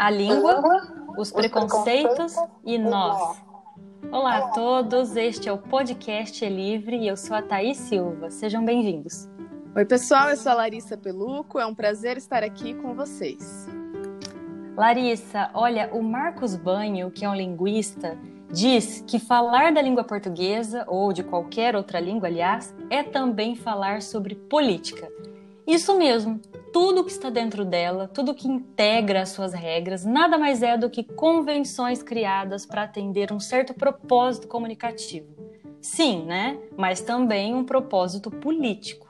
a língua, os preconceitos e nós. Olá a todos, este é o podcast É Livre e eu sou a Thaís Silva. Sejam bem-vindos. Oi, pessoal, eu sou a Larissa Peluco, é um prazer estar aqui com vocês. Larissa, olha, o Marcos Banho, que é um linguista, diz que falar da língua portuguesa, ou de qualquer outra língua, aliás, é também falar sobre política. Isso mesmo, tudo que está dentro dela, tudo que integra as suas regras, nada mais é do que convenções criadas para atender um certo propósito comunicativo. Sim, né? Mas também um propósito político.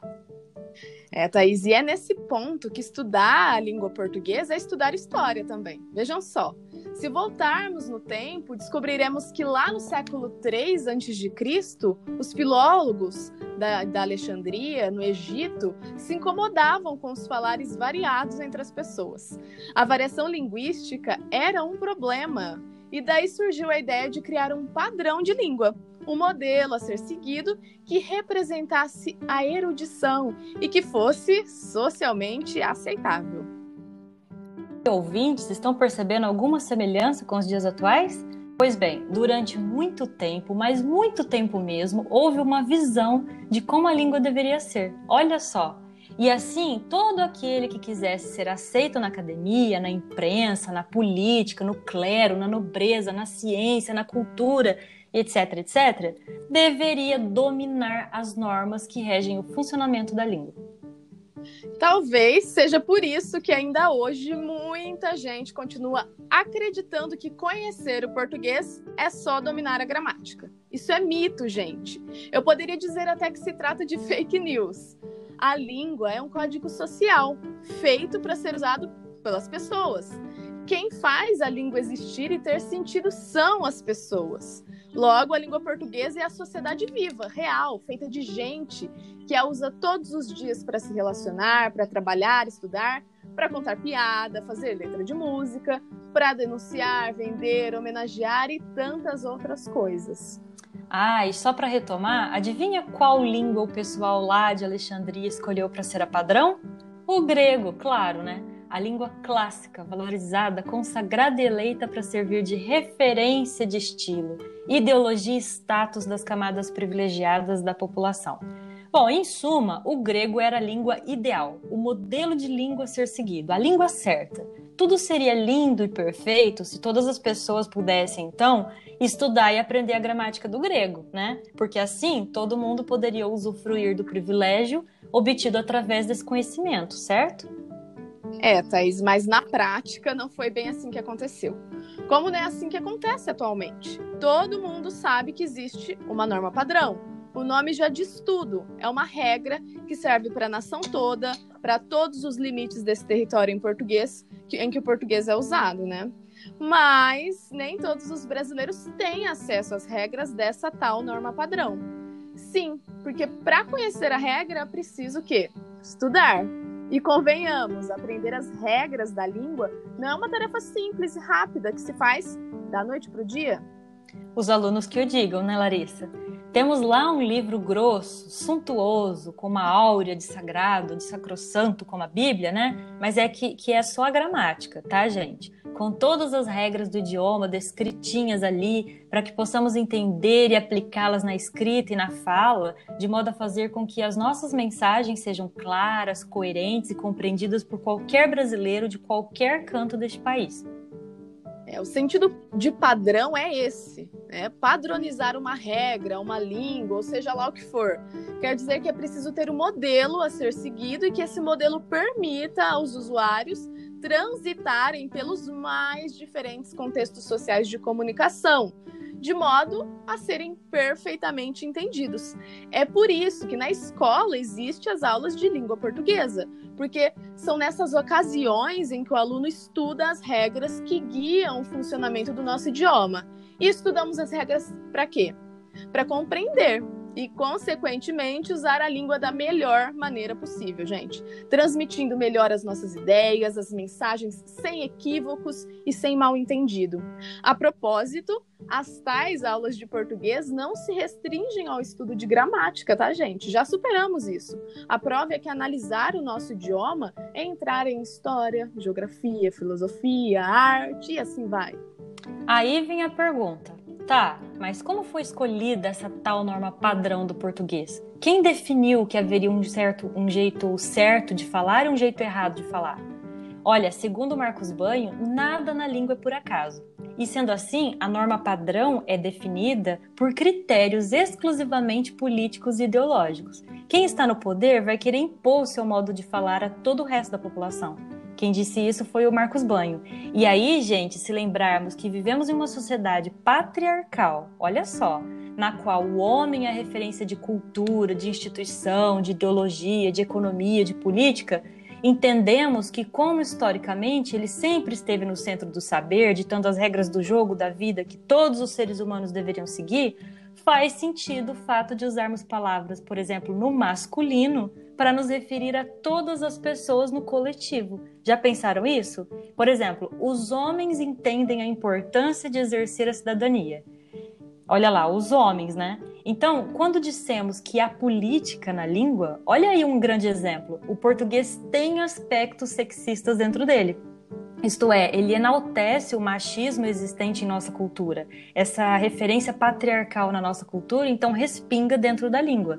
É, Thaís, e é nesse ponto que estudar a língua portuguesa é estudar história também. Vejam só, se voltarmos no tempo, descobriremos que lá no século III a.C., os filólogos da, da Alexandria, no Egito, se incomodavam com os falares variados entre as pessoas. A variação linguística era um problema, e daí surgiu a ideia de criar um padrão de língua, um modelo a ser seguido que representasse a erudição e que fosse socialmente aceitável. Ouvintes, estão percebendo alguma semelhança com os dias atuais? Pois bem, durante muito tempo, mas muito tempo mesmo, houve uma visão de como a língua deveria ser. Olha só. E assim, todo aquele que quisesse ser aceito na academia, na imprensa, na política, no clero, na nobreza, na ciência, na cultura, etc., etc., deveria dominar as normas que regem o funcionamento da língua. Talvez seja por isso que ainda hoje muita gente continua acreditando que conhecer o português é só dominar a gramática. Isso é mito, gente. Eu poderia dizer até que se trata de fake news. A língua é um código social feito para ser usado pelas pessoas. Quem faz a língua existir e ter sentido são as pessoas. Logo, a língua portuguesa é a sociedade viva, real, feita de gente que a usa todos os dias para se relacionar, para trabalhar, estudar, para contar piada, fazer letra de música, para denunciar, vender, homenagear e tantas outras coisas. Ah, e só para retomar, adivinha qual língua o pessoal lá de Alexandria escolheu para ser a padrão? O grego, claro, né? a língua clássica, valorizada, consagrada e eleita para servir de referência de estilo, ideologia e status das camadas privilegiadas da população. Bom, em suma, o grego era a língua ideal, o modelo de língua a ser seguido, a língua certa. Tudo seria lindo e perfeito se todas as pessoas pudessem, então, estudar e aprender a gramática do grego, né? Porque assim todo mundo poderia usufruir do privilégio obtido através desse conhecimento, certo? É, Thaís, mas na prática não foi bem assim que aconteceu. Como não é assim que acontece atualmente? Todo mundo sabe que existe uma norma padrão. O nome já diz tudo. É uma regra que serve para a nação toda, para todos os limites desse território em português, em que o português é usado, né? Mas nem todos os brasileiros têm acesso às regras dessa tal norma padrão. Sim, porque para conhecer a regra, preciso o quê? Estudar. E convenhamos, aprender as regras da língua não é uma tarefa simples e rápida que se faz da noite para o dia. Os alunos que o digam, né, Larissa? Temos lá um livro grosso, suntuoso, com uma áurea de sagrado, de sacrossanto, como a Bíblia, né? Mas é que, que é só a gramática, tá, gente? Com todas as regras do idioma descritinhas ali, para que possamos entender e aplicá-las na escrita e na fala, de modo a fazer com que as nossas mensagens sejam claras, coerentes e compreendidas por qualquer brasileiro de qualquer canto deste país. É, o sentido de padrão é esse, né? Padronizar uma regra, uma língua, ou seja lá o que for. Quer dizer que é preciso ter um modelo a ser seguido e que esse modelo permita aos usuários transitarem pelos mais diferentes contextos sociais de comunicação, de modo a serem perfeitamente entendidos. É por isso que na escola existem as aulas de língua portuguesa, porque são nessas ocasiões em que o aluno estuda as regras que guiam o funcionamento do nosso idioma. E estudamos as regras para quê? Para compreender e, consequentemente, usar a língua da melhor maneira possível, gente. Transmitindo melhor as nossas ideias, as mensagens sem equívocos e sem mal entendido. A propósito, as tais aulas de português não se restringem ao estudo de gramática, tá, gente? Já superamos isso. A prova é que analisar o nosso idioma é entrar em história, geografia, filosofia, arte e assim vai. Aí vem a pergunta: Tá, mas como foi escolhida essa tal norma padrão do português? Quem definiu que haveria um, certo, um jeito certo de falar e um jeito errado de falar? Olha, segundo Marcos Banho, nada na língua é por acaso. E sendo assim, a norma padrão é definida por critérios exclusivamente políticos e ideológicos. Quem está no poder vai querer impor o seu modo de falar a todo o resto da população. Quem disse isso foi o Marcos Banho. E aí, gente, se lembrarmos que vivemos em uma sociedade patriarcal, olha só, na qual o homem é referência de cultura, de instituição, de ideologia, de economia, de política, entendemos que, como historicamente ele sempre esteve no centro do saber, ditando as regras do jogo, da vida que todos os seres humanos deveriam seguir, faz sentido o fato de usarmos palavras, por exemplo, no masculino, para nos referir a todas as pessoas no coletivo. Já pensaram isso? Por exemplo, os homens entendem a importância de exercer a cidadania. Olha lá, os homens, né? Então, quando dissemos que há política na língua, olha aí um grande exemplo. O português tem aspectos sexistas dentro dele. Isto é, ele enaltece o machismo existente em nossa cultura. Essa referência patriarcal na nossa cultura, então, respinga dentro da língua.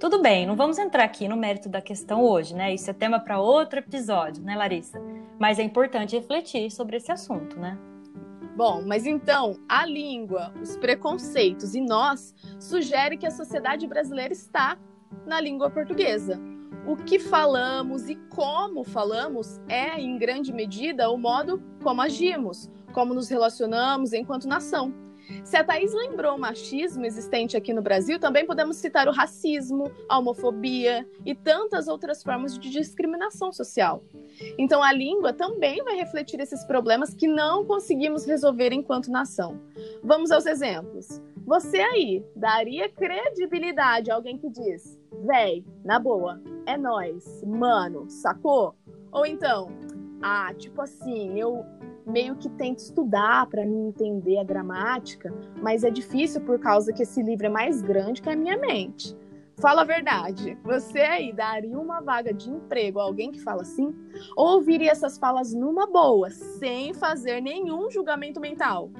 Tudo bem, não vamos entrar aqui no mérito da questão hoje, né? Isso é tema para outro episódio, né, Larissa? Mas é importante refletir sobre esse assunto, né? Bom, mas então, a língua, os preconceitos e nós sugere que a sociedade brasileira está na língua portuguesa o que falamos e como falamos é, em grande medida, o modo como agimos, como nos relacionamos enquanto nação. Se a Thaís lembrou o machismo existente aqui no Brasil, também podemos citar o racismo, a homofobia e tantas outras formas de discriminação social. Então, a língua também vai refletir esses problemas que não conseguimos resolver enquanto nação. Vamos aos exemplos. Você aí daria credibilidade a alguém que diz: véi, na boa, é nós, mano, sacou? Ou então, ah, tipo assim, eu meio que tento estudar para me entender a gramática, mas é difícil por causa que esse livro é mais grande que a minha mente. Fala a verdade, você aí daria uma vaga de emprego a alguém que fala assim? Ou ouviria essas falas numa boa, sem fazer nenhum julgamento mental?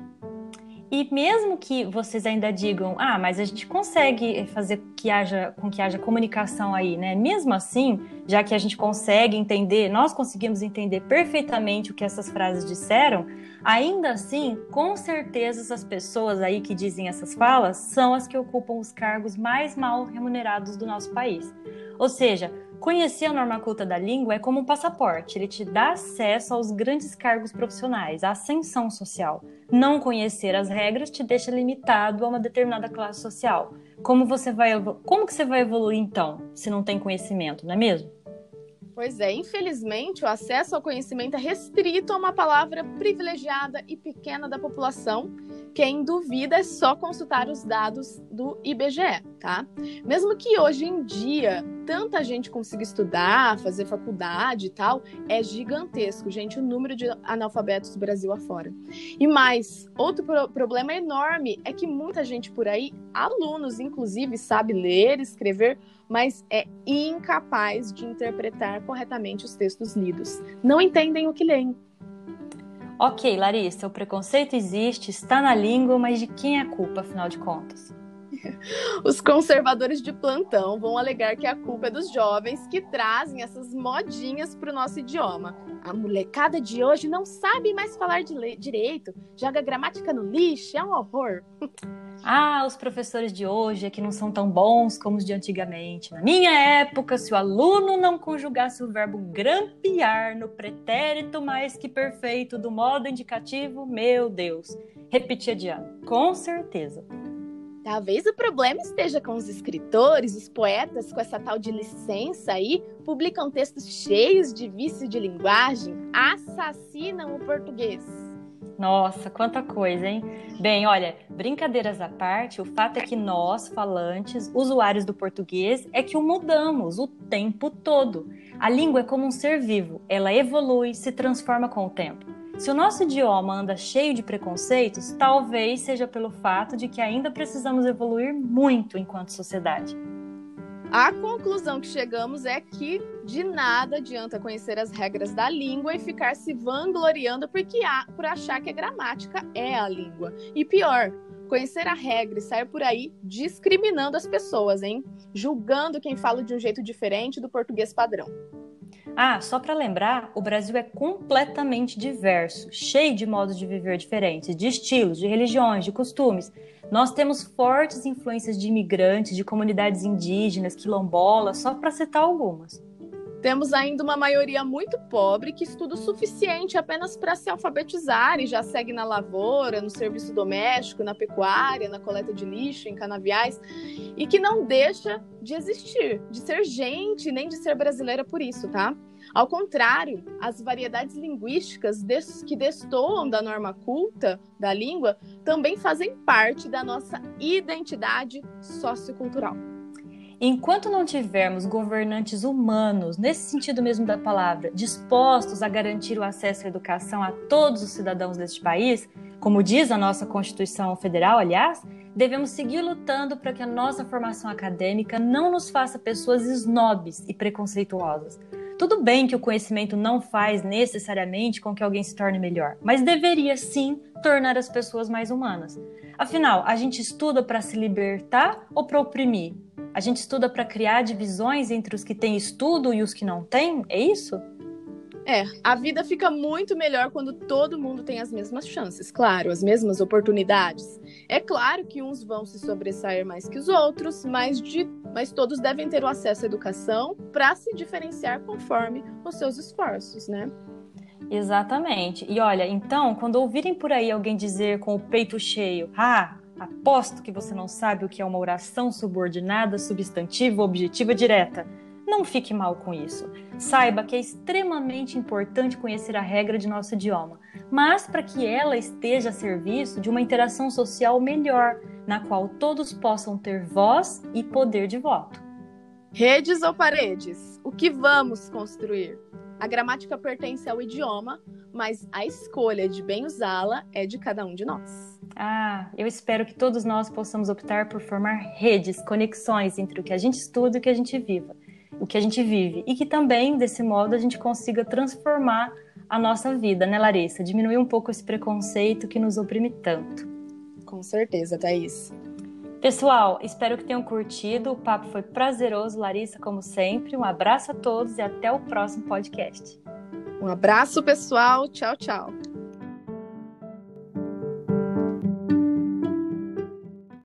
E mesmo que vocês ainda digam, ah, mas a gente consegue fazer que haja, com que haja comunicação aí, né? Mesmo assim, já que a gente consegue entender, nós conseguimos entender perfeitamente o que essas frases disseram, ainda assim, com certeza essas pessoas aí que dizem essas falas são as que ocupam os cargos mais mal remunerados do nosso país. Ou seja, Conhecer a norma culta da língua é como um passaporte, ele te dá acesso aos grandes cargos profissionais, à ascensão social. Não conhecer as regras te deixa limitado a uma determinada classe social. Como você vai como que você vai evoluir então, se não tem conhecimento, não é mesmo? Pois é, infelizmente, o acesso ao conhecimento é restrito a uma palavra privilegiada e pequena da população. Quem duvida é só consultar os dados do IBGE, tá? Mesmo que hoje em dia tanta gente consiga estudar, fazer faculdade e tal, é gigantesco, gente, o número de analfabetos do Brasil afora. E mais, outro pro problema enorme é que muita gente por aí, alunos inclusive, sabe ler, escrever, mas é incapaz de interpretar corretamente os textos lidos. Não entendem o que leem. Ok, Larissa, o preconceito existe, está na língua, mas de quem é a culpa, afinal de contas? Os conservadores de plantão vão alegar que a culpa é dos jovens que trazem essas modinhas para o nosso idioma. A molecada de hoje não sabe mais falar direito, joga gramática no lixo, é um horror. Ah, os professores de hoje é que não são tão bons como os de antigamente. Na minha época, se o aluno não conjugasse o verbo grampear no pretérito mais que perfeito do modo indicativo, meu Deus, repetia de ano, com certeza. Talvez o problema esteja com os escritores, os poetas, com essa tal de licença aí, publicam textos cheios de vício de linguagem, assassinam o português. Nossa, quanta coisa, hein? Bem, olha, brincadeiras à parte, o fato é que nós, falantes, usuários do português, é que o mudamos o tempo todo. A língua é como um ser vivo, ela evolui, se transforma com o tempo. Se o nosso idioma anda cheio de preconceitos, talvez seja pelo fato de que ainda precisamos evoluir muito enquanto sociedade. A conclusão que chegamos é que de nada adianta conhecer as regras da língua e ficar se vangloriando porque há, por achar que a gramática é a língua. E pior, conhecer a regra e sair por aí discriminando as pessoas, hein? Julgando quem fala de um jeito diferente do português padrão. Ah, só para lembrar, o Brasil é completamente diverso, cheio de modos de viver diferentes, de estilos, de religiões, de costumes. Nós temos fortes influências de imigrantes, de comunidades indígenas, quilombolas, só para citar algumas. Temos ainda uma maioria muito pobre que estuda o suficiente apenas para se alfabetizar e já segue na lavoura, no serviço doméstico, na pecuária, na coleta de lixo, em canaviais, e que não deixa de existir, de ser gente, nem de ser brasileira por isso, tá? Ao contrário, as variedades linguísticas que destoam da norma culta da língua também fazem parte da nossa identidade sociocultural. Enquanto não tivermos governantes humanos, nesse sentido mesmo da palavra, dispostos a garantir o acesso à educação a todos os cidadãos deste país, como diz a nossa Constituição Federal, aliás, devemos seguir lutando para que a nossa formação acadêmica não nos faça pessoas snobs e preconceituosas. Tudo bem que o conhecimento não faz necessariamente com que alguém se torne melhor, mas deveria sim tornar as pessoas mais humanas. Afinal, a gente estuda para se libertar ou para oprimir? A gente estuda para criar divisões entre os que têm estudo e os que não têm? É isso? É, a vida fica muito melhor quando todo mundo tem as mesmas chances, claro, as mesmas oportunidades. É claro que uns vão se sobressair mais que os outros, mas, de, mas todos devem ter o acesso à educação para se diferenciar conforme os seus esforços, né? Exatamente. E olha, então, quando ouvirem por aí alguém dizer com o peito cheio, ah, Aposto que você não sabe o que é uma oração subordinada, substantiva, objetiva direta. Não fique mal com isso. Saiba que é extremamente importante conhecer a regra de nosso idioma, mas para que ela esteja a serviço de uma interação social melhor, na qual todos possam ter voz e poder de voto. Redes ou paredes? O que vamos construir? A gramática pertence ao idioma, mas a escolha de bem usá-la é de cada um de nós. Ah, eu espero que todos nós possamos optar por formar redes, conexões entre o que a gente estuda e o que a gente viva, o que a gente vive, e que também desse modo a gente consiga transformar a nossa vida, né, Larissa? Diminuir um pouco esse preconceito que nos oprime tanto. Com certeza, Thaís. Pessoal, espero que tenham curtido. O papo foi prazeroso, Larissa, como sempre. Um abraço a todos e até o próximo podcast. Um abraço, pessoal. Tchau, tchau.